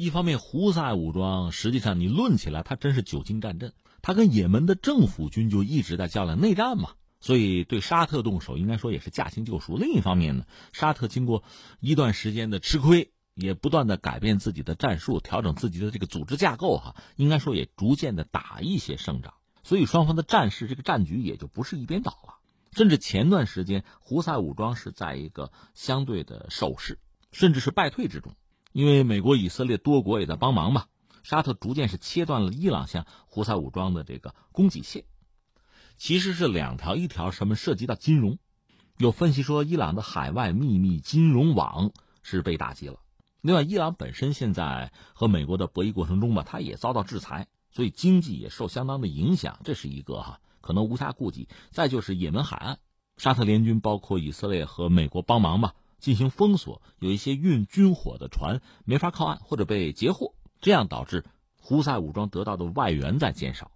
一方面，胡塞武装实际上你论起来，他真是久经战阵，他跟也门的政府军就一直在较量内战嘛，所以对沙特动手，应该说也是驾轻就熟。另一方面呢，沙特经过一段时间的吃亏，也不断的改变自己的战术，调整自己的这个组织架构，哈，应该说也逐渐的打一些胜仗。所以双方的战事，这个战局也就不是一边倒了。甚至前段时间，胡塞武装是在一个相对的守势，甚至是败退之中，因为美国、以色列多国也在帮忙嘛。沙特逐渐是切断了伊朗向胡塞武装的这个供给线，其实是两条，一条什么涉及到金融，有分析说伊朗的海外秘密金融网是被打击了。另外，伊朗本身现在和美国的博弈过程中吧，它也遭到制裁，所以经济也受相当的影响，这是一个哈。可能无暇顾及。再就是也门海岸，沙特联军包括以色列和美国帮忙吧，进行封锁，有一些运军火的船没法靠岸或者被截获，这样导致胡塞武装得到的外援在减少。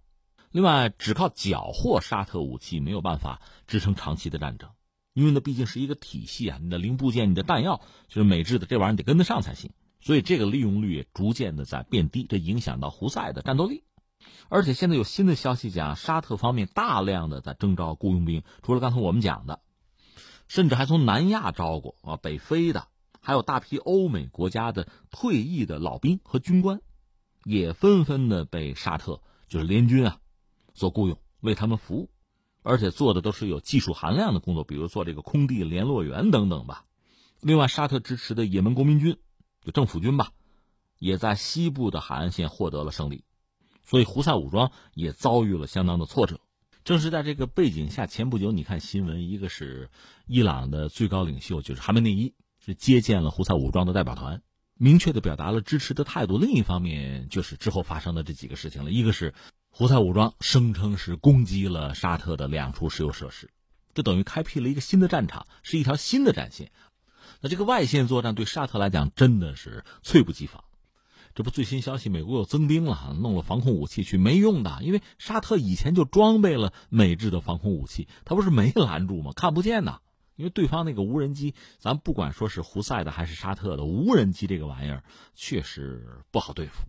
另外，只靠缴获沙特武器没有办法支撑长期的战争，因为那毕竟是一个体系啊，你的零部件、你的弹药就是美制的，这玩意儿得跟得上才行。所以这个利用率也逐渐的在变低，这影响到胡塞的战斗力。而且现在有新的消息讲，沙特方面大量的在征召雇佣兵，除了刚才我们讲的，甚至还从南亚招过啊，北非的，还有大批欧美国家的退役的老兵和军官，也纷纷的被沙特就是联军啊所雇佣，为他们服务，而且做的都是有技术含量的工作，比如做这个空地联络员等等吧。另外，沙特支持的也门国民军，就政府军吧，也在西部的海岸线获得了胜利。所以，胡塞武装也遭遇了相当的挫折。正是在这个背景下，前不久你看新闻，一个是伊朗的最高领袖就是哈梅内伊是接见了胡塞武装的代表团，明确的表达了支持的态度。另一方面，就是之后发生的这几个事情了，一个是胡塞武装声称是攻击了沙特的两处石油设施，这等于开辟了一个新的战场，是一条新的战线。那这个外线作战对沙特来讲真的是猝不及防。这不最新消息，美国又增兵了，弄了防空武器去，没用的，因为沙特以前就装备了美制的防空武器，他不是没拦住吗？看不见呐。因为对方那个无人机，咱不管说是胡塞的还是沙特的无人机，这个玩意儿确实不好对付，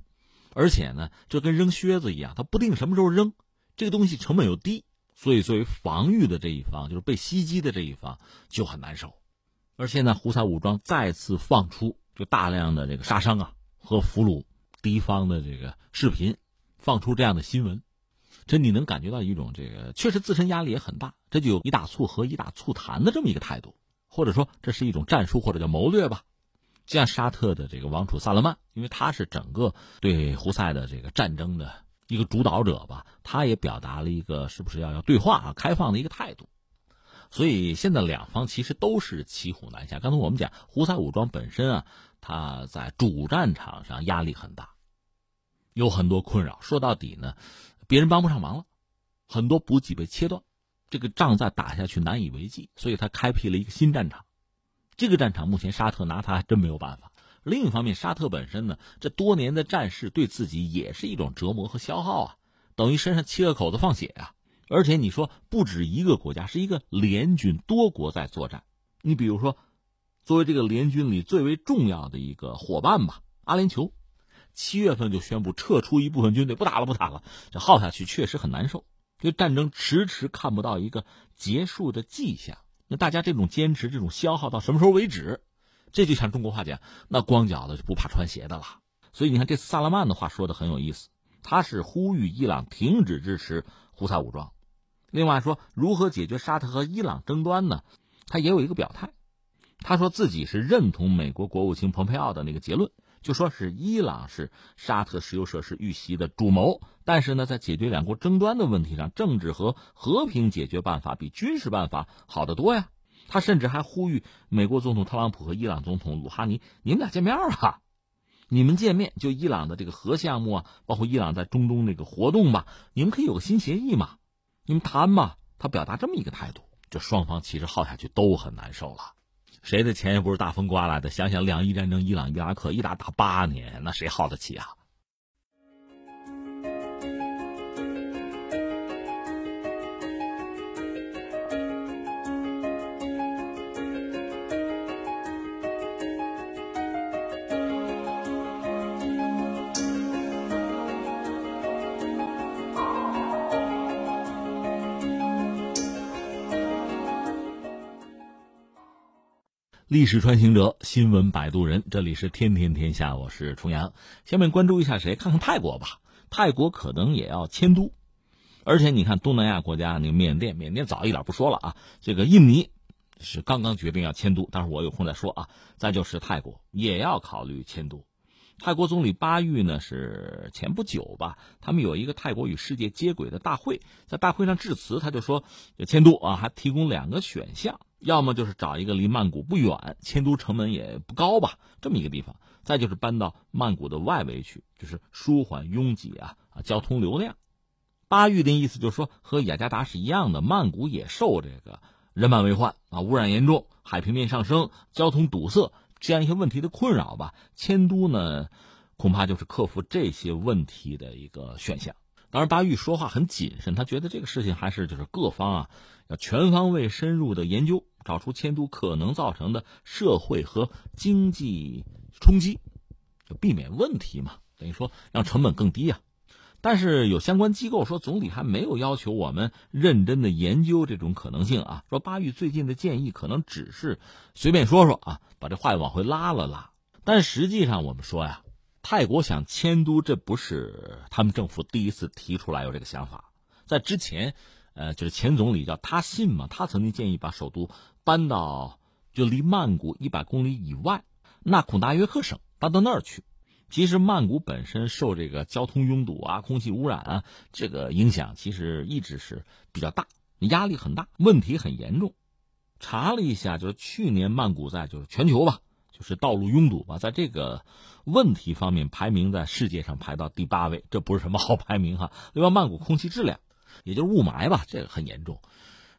而且呢，这跟扔靴子一样，它不定什么时候扔，这个东西成本又低，所以作为防御的这一方，就是被袭击的这一方就很难受。而现在，胡塞武装再次放出就大量的这个杀伤啊和俘虏敌方的这个视频，放出这样的新闻，这你能感觉到一种这个确实自身压力也很大，这就有一打促和一打促谈的这么一个态度，或者说这是一种战术或者叫谋略吧。就像沙特的这个王储萨勒曼，因为他是整个对胡塞的这个战争的一个主导者吧，他也表达了一个是不是要要对话啊、开放的一个态度。所以现在两方其实都是骑虎难下。刚才我们讲，胡塞武装本身啊，他在主战场上压力很大，有很多困扰。说到底呢，别人帮不上忙了，很多补给被切断，这个仗再打下去难以为继。所以他开辟了一个新战场。这个战场目前沙特拿他还真没有办法。另一方面，沙特本身呢，这多年的战事对自己也是一种折磨和消耗啊，等于身上切个口子放血啊。而且你说不止一个国家，是一个联军，多国在作战。你比如说，作为这个联军里最为重要的一个伙伴吧，阿联酋，七月份就宣布撤出一部分军队，不打了，不打了。这耗下去确实很难受，因为战争迟迟看不到一个结束的迹象。那大家这种坚持，这种消耗到什么时候为止？这就像中国话讲，那光脚的就不怕穿鞋的了。所以你看，这次萨勒曼的话说的很有意思，他是呼吁伊朗停止支持胡塞武装。另外说，如何解决沙特和伊朗争端呢？他也有一个表态，他说自己是认同美国国务卿蓬佩奥的那个结论，就说是伊朗是沙特石油设施遇袭的主谋。但是呢，在解决两国争端的问题上，政治和和平解决办法比军事办法好得多呀。他甚至还呼吁美国总统特朗普和伊朗总统鲁哈尼，你们俩见面啊！你们见面就伊朗的这个核项目啊，包括伊朗在中东那个活动吧，你们可以有个新协议嘛。你们谈嘛？他表达这么一个态度，这双方其实耗下去都很难受了。谁的钱也不是大风刮来的。想想两伊战争，伊朗伊拉克一打打八年，那谁耗得起啊？历史穿行者，新闻摆渡人，这里是天天天下，我是重阳。下面关注一下谁？看看泰国吧。泰国可能也要迁都，而且你看东南亚国家，那个缅甸，缅甸早一点不说了啊。这个印尼是刚刚决定要迁都，但是我有空再说啊。再就是泰国也要考虑迁都。泰国总理巴育呢是前不久吧，他们有一个泰国与世界接轨的大会，在大会上致辞，他就说要迁都啊，还提供两个选项。要么就是找一个离曼谷不远、迁都成本也不高吧这么一个地方，再就是搬到曼谷的外围去，就是舒缓拥挤啊啊交通流量。巴育的意思就是说，和雅加达是一样的，曼谷也受这个人满为患啊，污染严重，海平面上升，交通堵塞这样一些问题的困扰吧。迁都呢，恐怕就是克服这些问题的一个选项。当然，巴育说话很谨慎，他觉得这个事情还是就是各方啊要全方位深入的研究。找出迁都可能造成的社会和经济冲击，就避免问题嘛，等于说让成本更低啊。但是有相关机构说，总理还没有要求我们认真的研究这种可能性啊。说巴育最近的建议可能只是随便说说啊，把这话又往回拉了拉。但实际上我们说呀，泰国想迁都，这不是他们政府第一次提出来有这个想法，在之前。呃，就是前总理叫他信嘛，他曾经建议把首都搬到就离曼谷一百公里以外纳库达约克省，搬到那儿去。其实曼谷本身受这个交通拥堵啊、空气污染啊这个影响，其实一直是比较大，压力很大，问题很严重。查了一下，就是去年曼谷在就是全球吧，就是道路拥堵吧，在这个问题方面排名在世界上排到第八位，这不是什么好排名哈。另外，曼谷空气质量，也就是雾霾吧，这个很严重，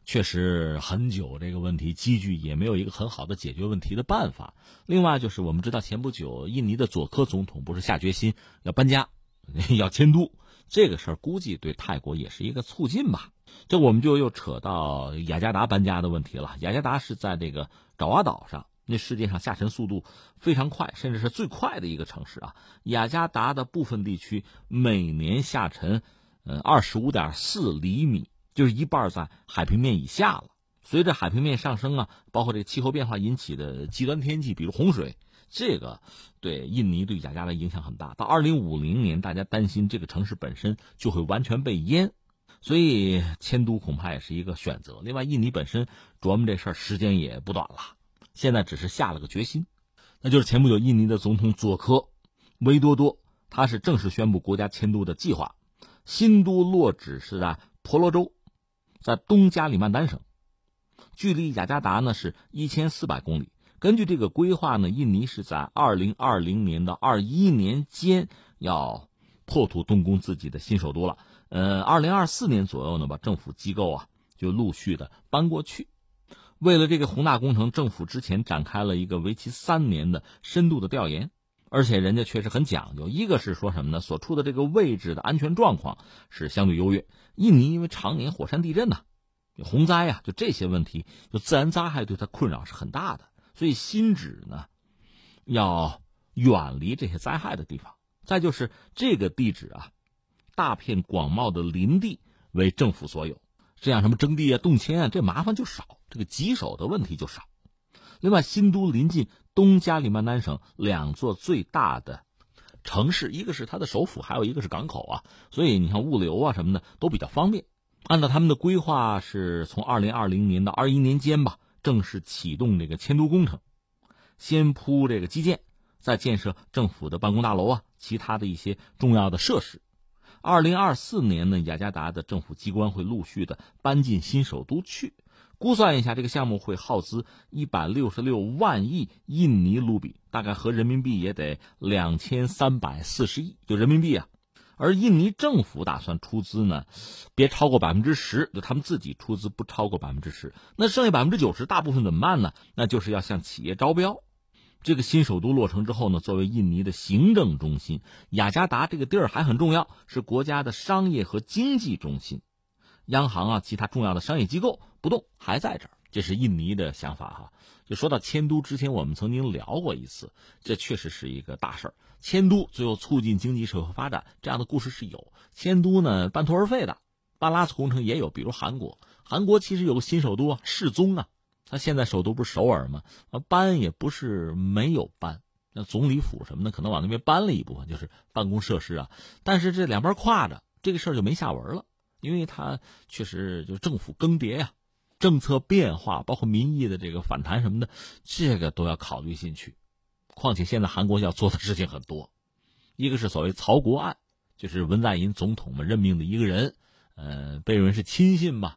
确实很久这个问题积聚，也没有一个很好的解决问题的办法。另外，就是我们知道前不久印尼的佐科总统不是下决心要搬家，要迁都，这个事儿估计对泰国也是一个促进吧。这我们就又扯到雅加达搬家的问题了。雅加达是在这个爪哇岛上。那世界上下沉速度非常快，甚至是最快的一个城市啊！雅加达的部分地区每年下沉，呃，二十五点四厘米，就是一半在海平面以下了。随着海平面上升啊，包括这个气候变化引起的极端天气，比如洪水，这个对印尼对雅加达影响很大。到二零五零年，大家担心这个城市本身就会完全被淹，所以迁都恐怕也是一个选择。另外，印尼本身琢磨这事儿时间也不短了。现在只是下了个决心，那就是前不久印尼的总统佐科维多多，他是正式宣布国家迁都的计划，新都落址是在婆罗洲，在东加里曼丹省，距离雅加达呢是一千四百公里。根据这个规划呢，印尼是在二零二零年到二一年间要破土动工自己的新首都了。呃，二零二四年左右呢，把政府机构啊就陆续的搬过去。为了这个宏大工程，政府之前展开了一个为期三年的深度的调研，而且人家确实很讲究。一个是说什么呢？所处的这个位置的安全状况是相对优越。印尼因为常年火山地震呐，洪灾啊，就这些问题，就自然灾害对它困扰是很大的，所以新址呢要远离这些灾害的地方。再就是这个地址啊，大片广袤的林地为政府所有。这样什么征地啊、动迁啊，这麻烦就少，这个棘手的问题就少。另外，新都临近东加里曼丹省两座最大的城市，一个是它的首府，还有一个是港口啊，所以你看物流啊什么的都比较方便。按照他们的规划，是从二零二零年到二一年间吧，正式启动这个迁都工程，先铺这个基建，再建设政府的办公大楼啊，其他的一些重要的设施。二零二四年呢，雅加达的政府机关会陆续的搬进新首都去。估算一下，这个项目会耗资一百六十六万亿印尼卢比，大概合人民币也得两千三百四十亿，就人民币啊。而印尼政府打算出资呢，别超过百分之十，就他们自己出资不超过百分之十。那剩下百分之九十，大部分怎么办呢？那就是要向企业招标。这个新首都落成之后呢，作为印尼的行政中心，雅加达这个地儿还很重要，是国家的商业和经济中心，央行啊，其他重要的商业机构不动还在这儿，这是印尼的想法哈。就说到迁都之前，我们曾经聊过一次，这确实是一个大事儿。迁都最后促进经济社会发展，这样的故事是有。迁都呢，半途而废的，半拉子工程也有，比如韩国，韩国其实有个新首都啊，世宗啊。他现在首都不是首尔吗？搬也不是没有搬，那总理府什么的可能往那边搬了一部分，就是办公设施啊。但是这两边跨着，这个事儿就没下文了，因为他确实就政府更迭呀，政策变化，包括民意的这个反弹什么的，这个都要考虑进去。况且现在韩国要做的事情很多，一个是所谓曹国案，就是文在寅总统们任命的一个人，呃，被认为是亲信吧，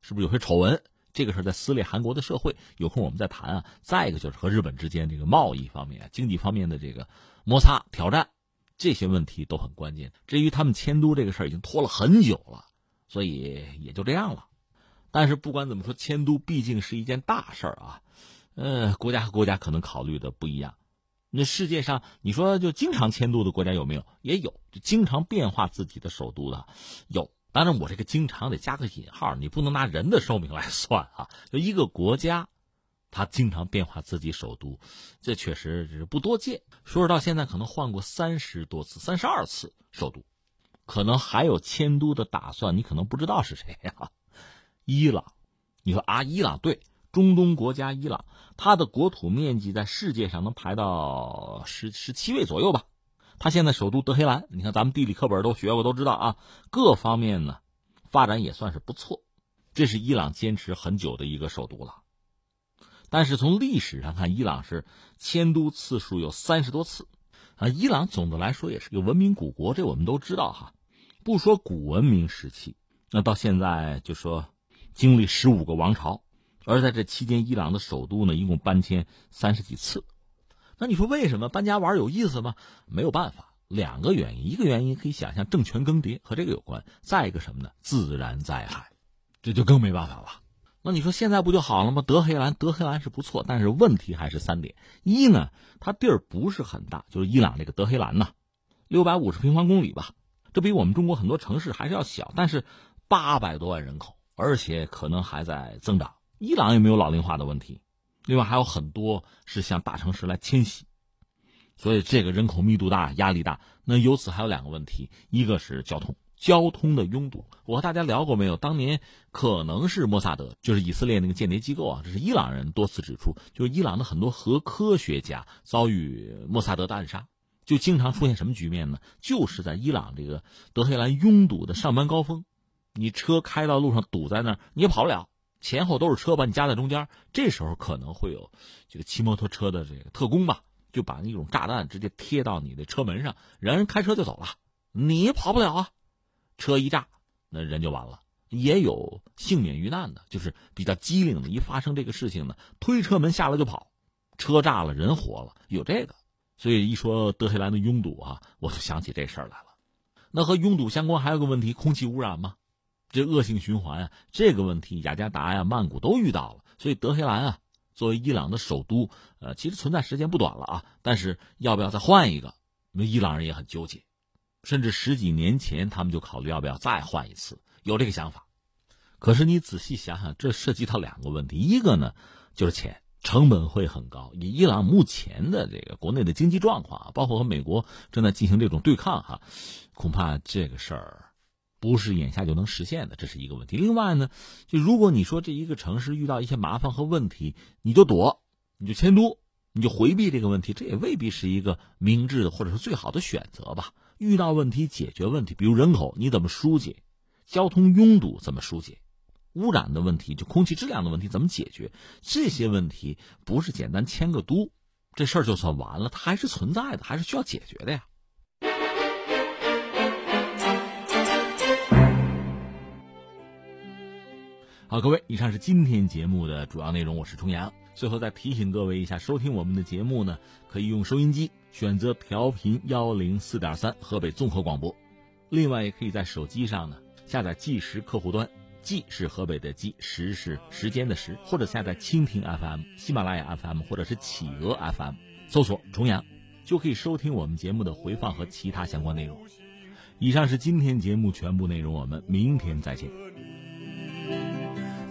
是不是有些丑闻？这个事在撕裂韩国的社会，有空我们再谈啊。再一个就是和日本之间这个贸易方面、经济方面的这个摩擦挑战，这些问题都很关键。至于他们迁都这个事儿已经拖了很久了，所以也就这样了。但是不管怎么说，迁都毕竟是一件大事儿啊。呃，国家和国家可能考虑的不一样。那世界上你说就经常迁都的国家有没有？也有，就经常变化自己的首都的有。当然，我这个经常得加个引号，你不能拿人的寿命来算啊。就一个国家，它经常变化自己首都，这确实是不多见。说是到现在可能换过三十多次、三十二次首都，可能还有迁都的打算。你可能不知道是谁呀？伊朗，你说啊，伊朗对，中东国家伊朗，它的国土面积在世界上能排到十十七位左右吧。他现在首都德黑兰，你看咱们地理课本都学过，都知道啊，各方面呢发展也算是不错。这是伊朗坚持很久的一个首都了。但是从历史上看，伊朗是迁都次数有三十多次啊。伊朗总的来说也是个文明古国，这我们都知道哈。不说古文明时期，那到现在就说经历十五个王朝，而在这期间，伊朗的首都呢一共搬迁三十几次。那你说为什么搬家玩有意思吗？没有办法，两个原因，一个原因可以想象政权更迭和这个有关，再一个什么呢？自然灾害，这就更没办法了。那你说现在不就好了吗？德黑兰，德黑兰是不错，但是问题还是三点：一呢，它地儿不是很大，就是伊朗这个德黑兰呐，六百五十平方公里吧，这比我们中国很多城市还是要小，但是八百多万人口，而且可能还在增长。伊朗也没有老龄化的问题，另外还有很多是向大城市来迁徙，所以这个人口密度大，压力大。那由此还有两个问题，一个是交通。交通的拥堵，我和大家聊过没有？当年可能是莫萨德，就是以色列那个间谍机构啊。这是伊朗人多次指出，就是伊朗的很多核科学家遭遇莫萨德的暗杀，就经常出现什么局面呢？就是在伊朗这个德黑兰拥堵的上班高峰，你车开到路上堵在那儿，你也跑不了，前后都是车把你夹在中间，这时候可能会有这个骑摩托车的这个特工吧，就把那种炸弹直接贴到你的车门上，人开车就走了，你跑不了啊。车一炸，那人就完了。也有幸免于难的，就是比较机灵的。一发生这个事情呢，推车门下来就跑，车炸了，人活了，有这个。所以一说德黑兰的拥堵啊，我就想起这事儿来了。那和拥堵相关还有个问题，空气污染吗，这恶性循环啊，这个问题雅加达呀、曼谷都遇到了。所以德黑兰啊，作为伊朗的首都，呃，其实存在时间不短了啊。但是要不要再换一个？那伊朗人也很纠结。甚至十几年前，他们就考虑要不要再换一次，有这个想法。可是你仔细想想，这涉及到两个问题：一个呢，就是钱，成本会很高。以伊朗目前的这个国内的经济状况，包括和美国正在进行这种对抗，哈，恐怕这个事儿不是眼下就能实现的，这是一个问题。另外呢，就如果你说这一个城市遇到一些麻烦和问题，你就躲，你就迁都，你就回避这个问题，这也未必是一个明智的或者是最好的选择吧。遇到问题解决问题，比如人口你怎么疏解，交通拥堵怎么疏解，污染的问题就空气质量的问题怎么解决？这些问题不是简单迁个都，这事儿就算完了，它还是存在的，还是需要解决的呀。好，各位，以上是今天节目的主要内容，我是重阳。最后再提醒各位一下，收听我们的节目呢，可以用收音机。选择调频幺零四点三河北综合广播，另外也可以在手机上呢下载计时客户端，计是河北的计，时是时间的时，或者下载蜻蜓 FM、喜马拉雅 FM 或者是企鹅 FM，搜索重阳，就可以收听我们节目的回放和其他相关内容。以上是今天节目全部内容，我们明天再见。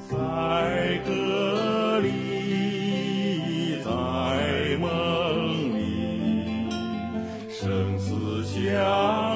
在歌里，在梦里，生死。相